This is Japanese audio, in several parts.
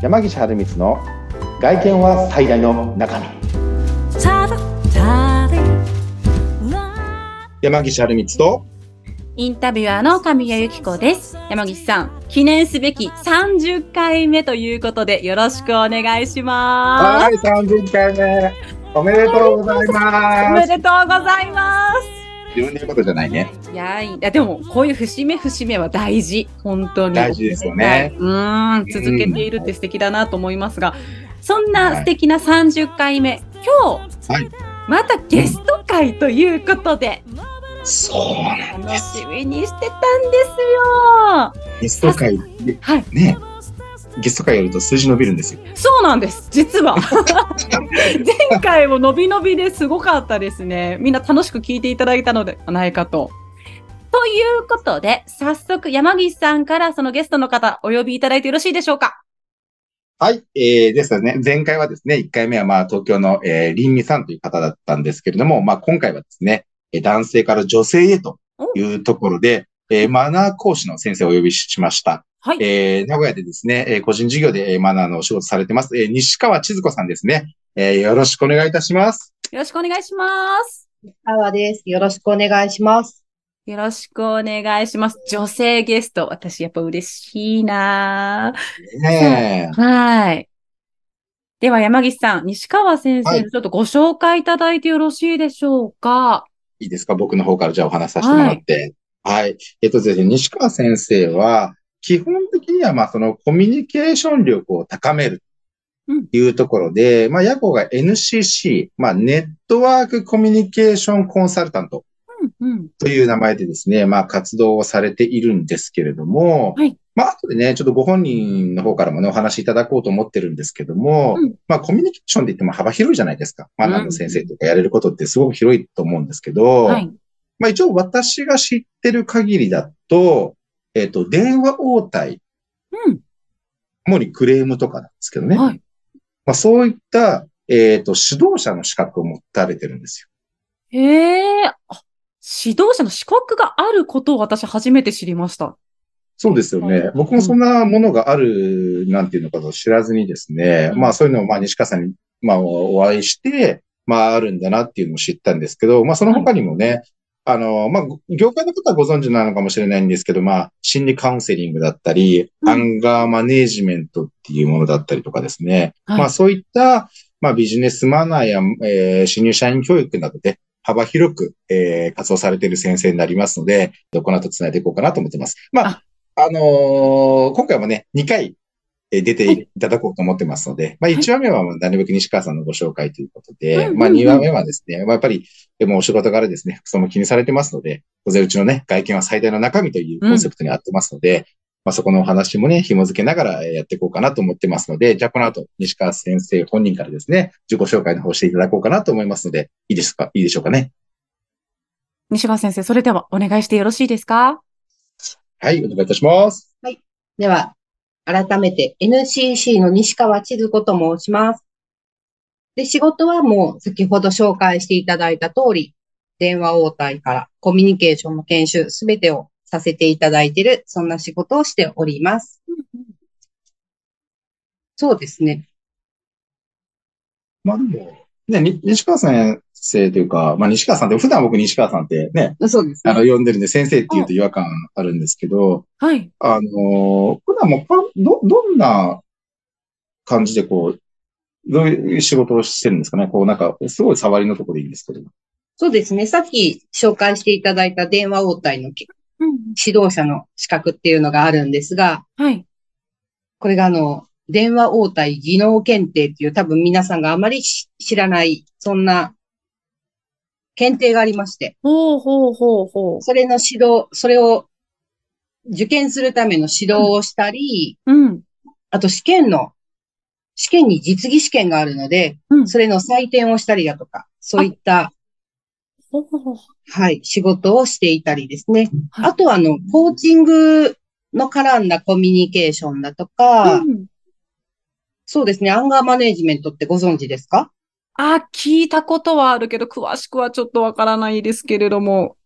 山岸春光の外見は最大の中身山岸春光とインタビュアーの神谷由紀子です。山岸さん、記念すべき30回目ということでよろしくお願いします。はい30回目おめでとうございおますめでとうございます。自分で言うことじゃないねいやいや、でも、こういう節目節目は大事。本当に。大事ですよねうーん、続けているって素敵だなと思いますが、そんな素敵な30回目、今日、はいまたゲスト会ということで、そうなん楽ですしみにしてたんですよ。ゲスト会ではい。ねゲスト会やると数字伸びるんですよそうなんです。実は。前回も伸び伸びですごかったですね。みんな楽しく聞いていただいたのではないかと。ということで、早速山岸さんからそのゲストの方お呼びいただいてよろしいでしょうか？はい。えー、ですね、前回はですね、1回目はまあ東京の、えー、林美さんという方だったんですけれども、まあ今回はですね、えー男性から女性へというところで、えーマナー講師の先生をお呼びしました。はい。えー名古屋でですね、えー個人事業でえーマナーのお仕事されてます、えー西川千鶴子さんですね。えーよろしくお願いいたします。よろしくお願いします。川です。よろしくお願いします。よろしくお願いします。女性ゲスト、私やっぱ嬉しいな。ねぁはい。では山岸さん、西川先はい。生のちょっとご紹介いただいてよろしいでしょうか？いいですか？僕の方からじゃあお話しさせてもらって。はい。えっとですね、西川先生は、基本的にはまあそのコミュニケーション力を高める。うん。というところで、まあ、ヤコが NCC、まあ、ネットワークコミュニケーションコンサルタントうんうん。という名前でですね、まあ、活動をされているんですけれども、はいまあ、後でね、ちょっとご本人の方からもね、お話しいただこうと思ってるんですけども、うんまあ、コミュニケーションって言っても幅広いじゃないですか。マナーの先生とかやれることってすごく広いと思うんですけど、はい。まあ、一応私が知ってる限りだと、えっ、と、電話応対、うん。主にクレームとかなんですけどね。はい。まあ、そういった、えっ、と、指導者の資格を持たれてるんですよ。へえ、あ、指導者の資格があることを私初めて知りました。そうですよね。僕もそんなものがある、なんていうのかと知らずにですね、うんまあそういうのを、まあ西川さんに、まあお会いして、まああるんだなっていうのを知ったんですけど、まあその他にもね、あの、まあ、業界の方はご存知なのかもしれないんですけど、まあ、心理カウンセリングだったり、うんアンガーマネージメントっていうものだったりとかですね。はいまあ、そういった、まあ、ビジネスマナーや、えー新入社員教育などで幅広く、えー活動されている先生になりますので、この後つないでいこうかなと思ってます。まあ、あ。のー今回もね、2回、えー出ていただこうと思ってますので、まあ、1話目はまあなるべく西川さんのご紹介ということで、まあ、2話目はですね、まあ、やっぱり、でもお仕事柄ですね、服装も気にされてますので、当然うちのね、外見は最大の中身というコンセプトに合ってますので、まあ、そこのお話もね、紐付けながらえーやっていこうかなと思ってますので、じゃあこの後、西川先生本人からですね、自己紹介の方していただこうかなと思いますので、いいですか？いいでしょうかね？西川先生、それではお願いしてよろしいですか？はい、お願いいたします。では、改めて NCC の西川千鶴子と申します。で、仕事はもう先ほど紹介していただいた通り、電話応対からコミュニケーションの研修すべてをさせていただいている、そんな仕事をしております。そうですね。まあでも、ね、に西川先生というか、まあ西川さんって、普段僕西川さんってね、そうですあの、ね。呼んでるんで、先生って言うと違和感あるんですけど、はい。あの、普段もか、ど、どんな感じでこう、どういう仕事をしてるんですかね？こうなんか、すごい触りのところでいいんですけど。そうですね。さっき紹介していただいた電話応対の。指導者の資格っていうのがあるんですが、はい。これがあの、電話応対技能検定っていう多分皆さんがあまりし知らない、そんな検定がありまして、ほうほうほうほそれの指導、それを受験するための指導をしたり、う。うん。あと試験の、試験に実技試験があるので、うん。それの採点をしたりだとか、そういった、はい、仕事をしていたりですね。はいあとはあの、コーチングの絡んだコミュニケーションだとか、うんそうですね、アンガーマネージメントってご存知ですか？あ、聞いたことはあるけど、詳しくはちょっとわからないですけれども。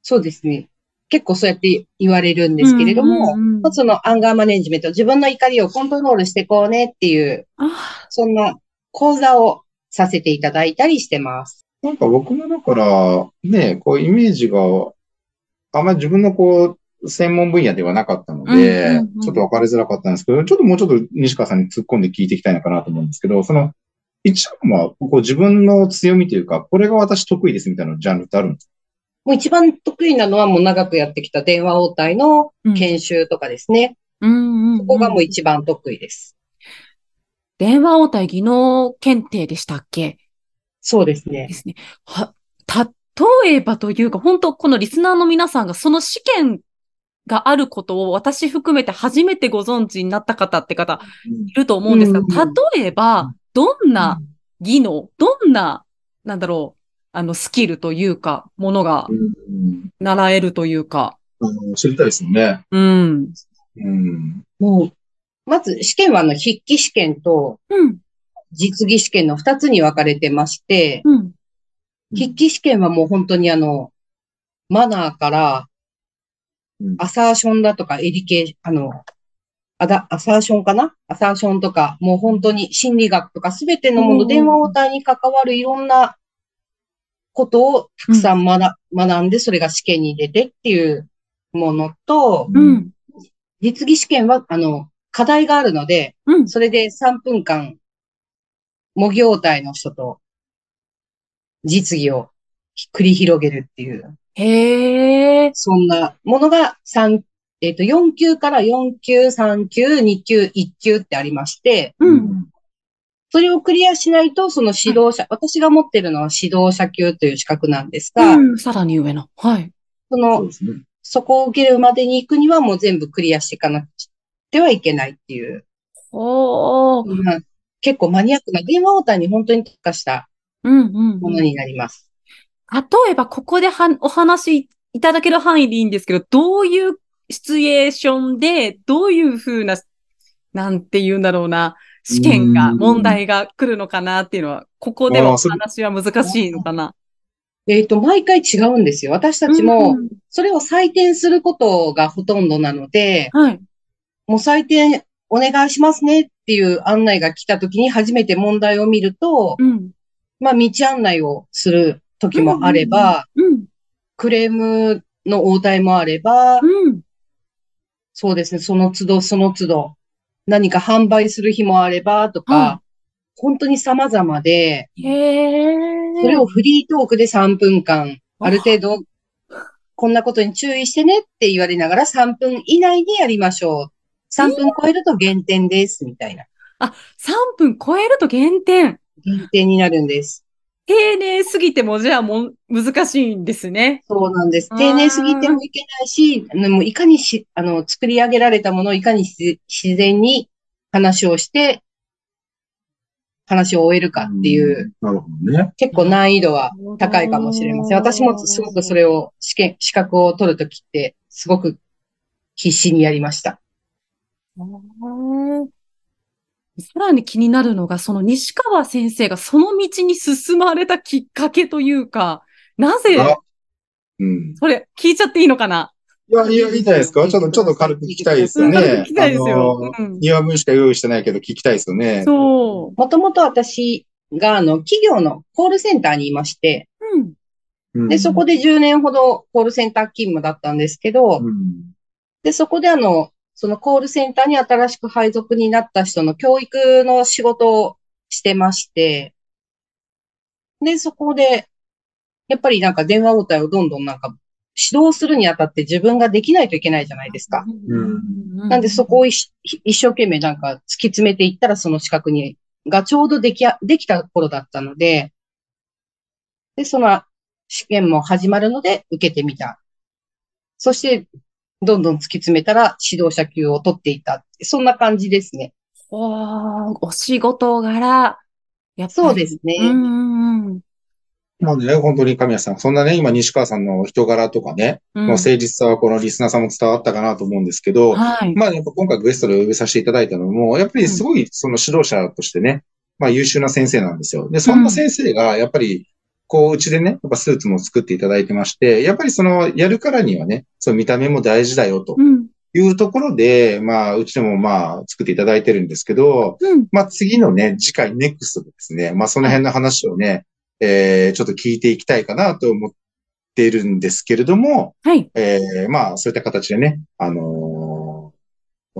そうですね。結構そうやって言われるんですけれども、うんうんうんまあそのアンガーマネジメント、自分の怒りをコントロールしていこうねっていう、あそんな講座をさせていただいたりしてます。なんか僕もだから、ね、こうイメージが、あんまり自分のこう、専門分野ではなかったので、うんうんうんちょっと分かりづらかったんですけど、ちょっともうちょっと西川さんに突っ込んで聞いていきたいのかなと思うんですけど、その、一番は、こう自分の強みというか、これが私得意ですみたいなジャンルってあるんですか？もう一番得意なのはもう長くやってきた電話応対のうん研修とかですね。うんうんうんここがもう一番得意です。電話応対技能検定でしたっけ？そうですねで。すね。は、例えばというか、本当このリスナーの皆さんがその試験があることを私含めて初めてご存知になった方って方いると思うんですが、うん例えば、どんな技能、どんな、なんだろう、あの、スキルというか、ものがうん習えるというか、うん知りたいですよね。うん。うん。もう、まず試験はあの筆記試験とうん。実技試験の二つに分かれてまして、うん。筆記試験はもう本当にあの、マナーからうんアサーションだとかエディケーあの、あだ、アサーションかな？アサーションとか、もう本当に心理学とかすべてのもの、うん電話応対に関わるいろんなことをたくさん学,、学んで、それが試験に出てっていうものと、うん。実技試験は、あの、課題があるので、うん。それで3分間、模擬応対の人と実技を繰り広げるっていう、へえ。そんなものが3、えっ、と、4級から4級、3級、2級、1級ってありまして、うん。それをクリアしないと、その指導者、私が持ってるのは指導者級という資格なんですが、うん。さらに上の。はい。その、ですね。そこを受けるまでに行くにはもう全部クリアしていかなくてはいけないっていう、おー。結構マニアックな電話応対に本当に特化したうんうんうん。ものになります。例えば、ここではお話いただける範囲でいいんですけど、どういうシチュエーションで、どういうふうな、なんて言うんだろうな、試験が、うん問題が来るのかなっていうのは、ここではお話は難しいのかな？えっ、と、毎回違うんですよ。私たちも、うんそれを採点することがほとんどなので、はい。もう採点お願いしますねっていう案内が来た時に初めて問題を見ると、うん。まあ、道案内をする時もあれば、うん。クレームの応対もあれば、うん。そうですね、その都度その都度、何か販売する日もあれば、とか、は本当に様々で。それをフリートークで3分間、ある程度、こんなことに注意してねって言われながら3分以内にやりましょう。3分超えると減点です、みたいな。3分超えると減点。減点になるんです。丁寧すぎても、じゃあもう難しいんですね。そうなんです。丁寧すぎてもいけないし、あのもういかにし、あの、作り上げられたものをいかにし自然に話をして、話を終えるかっていう、なるほどね。結構難易度は高いかもしれません。私もすごくそれを試験、資格を取るときって、すごく必死にやりました。うんさらに気になるのが、その西川先生がその道に進まれたきっかけというか、なぜ、あうん。それ聞いちゃっていいのかな？いや、いや、いいじゃないですか。ちょっと、ちょっと軽く聞きたいですよね。聞きたいですよあのうん庭文しか用意してないけど聞きたいですよね。そもともと私が、あの、企業のコールセンターにいまして、う。うん。うんで、そこで10年ほどコールセンター勤務だったんですけど、うん。で、そこであの、そのコールセンターに新しく配属になった人の教育の仕事をしてまして、で、そこで、やっぱりなんか電話応対をどんどんなんか指導するにあたって自分ができないといけないじゃないですか。うんなんでそこを一一生懸命なんか突き詰めていったらその資格に、がちょうどできや、できた頃だったので、で、その試験も始まるので受けてみた。そして、どんどん突き詰めたら指導者級を取っていった。そんな感じですね。おーお仕事柄、やっぱり。そうですね。うんうんうんまあね、本当に神谷さん、そんなね、今西川さんの人柄とかね、うんの誠実さはこのリスナーさんも伝わったかなと思うんですけど、はい。まあやっぱ今回ゲストでお呼びさせていただいたのも、やっぱりすごいその指導者としてね、まあ優秀な先生なんですよ。で、そんな先生がやっぱりこう、うちでね、やっぱスーツも作っていただいてまして、やっぱりその、やるからにはね、その見た目も大事だよとうん。いうところで、まあ、うちでもまあ、作っていただいてるんですけど、うん。まあ、次のね、次回、ネクストでですね、まあ、その辺の話をね、えー、ちょっと聞いていきたいかなと思っているんですけれども、はい。えー、まあ、そういった形でね、あのー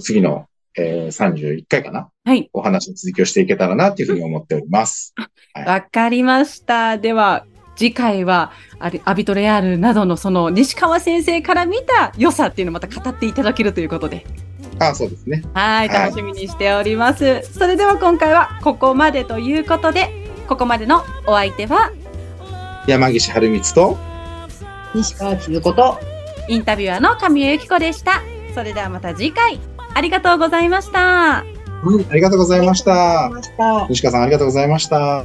次の、えー、31回かなはい。お話の続きをしていけたらなというふうに思っております。わかりました。では、次回は、あれアビトレアールなどのその西川先生から見た良さっていうのをまた語っていただけるということで。あそうですね。はい、はい楽しみにしております。それでは今回はここまでということで、ここまでのお相手は、山岸春光と、西川千鶴子と、インタビュアーの神谷由紀子でした。それではまた次回、ありがとうございました。ありがとうございました。ました。西川さんありがとうございました。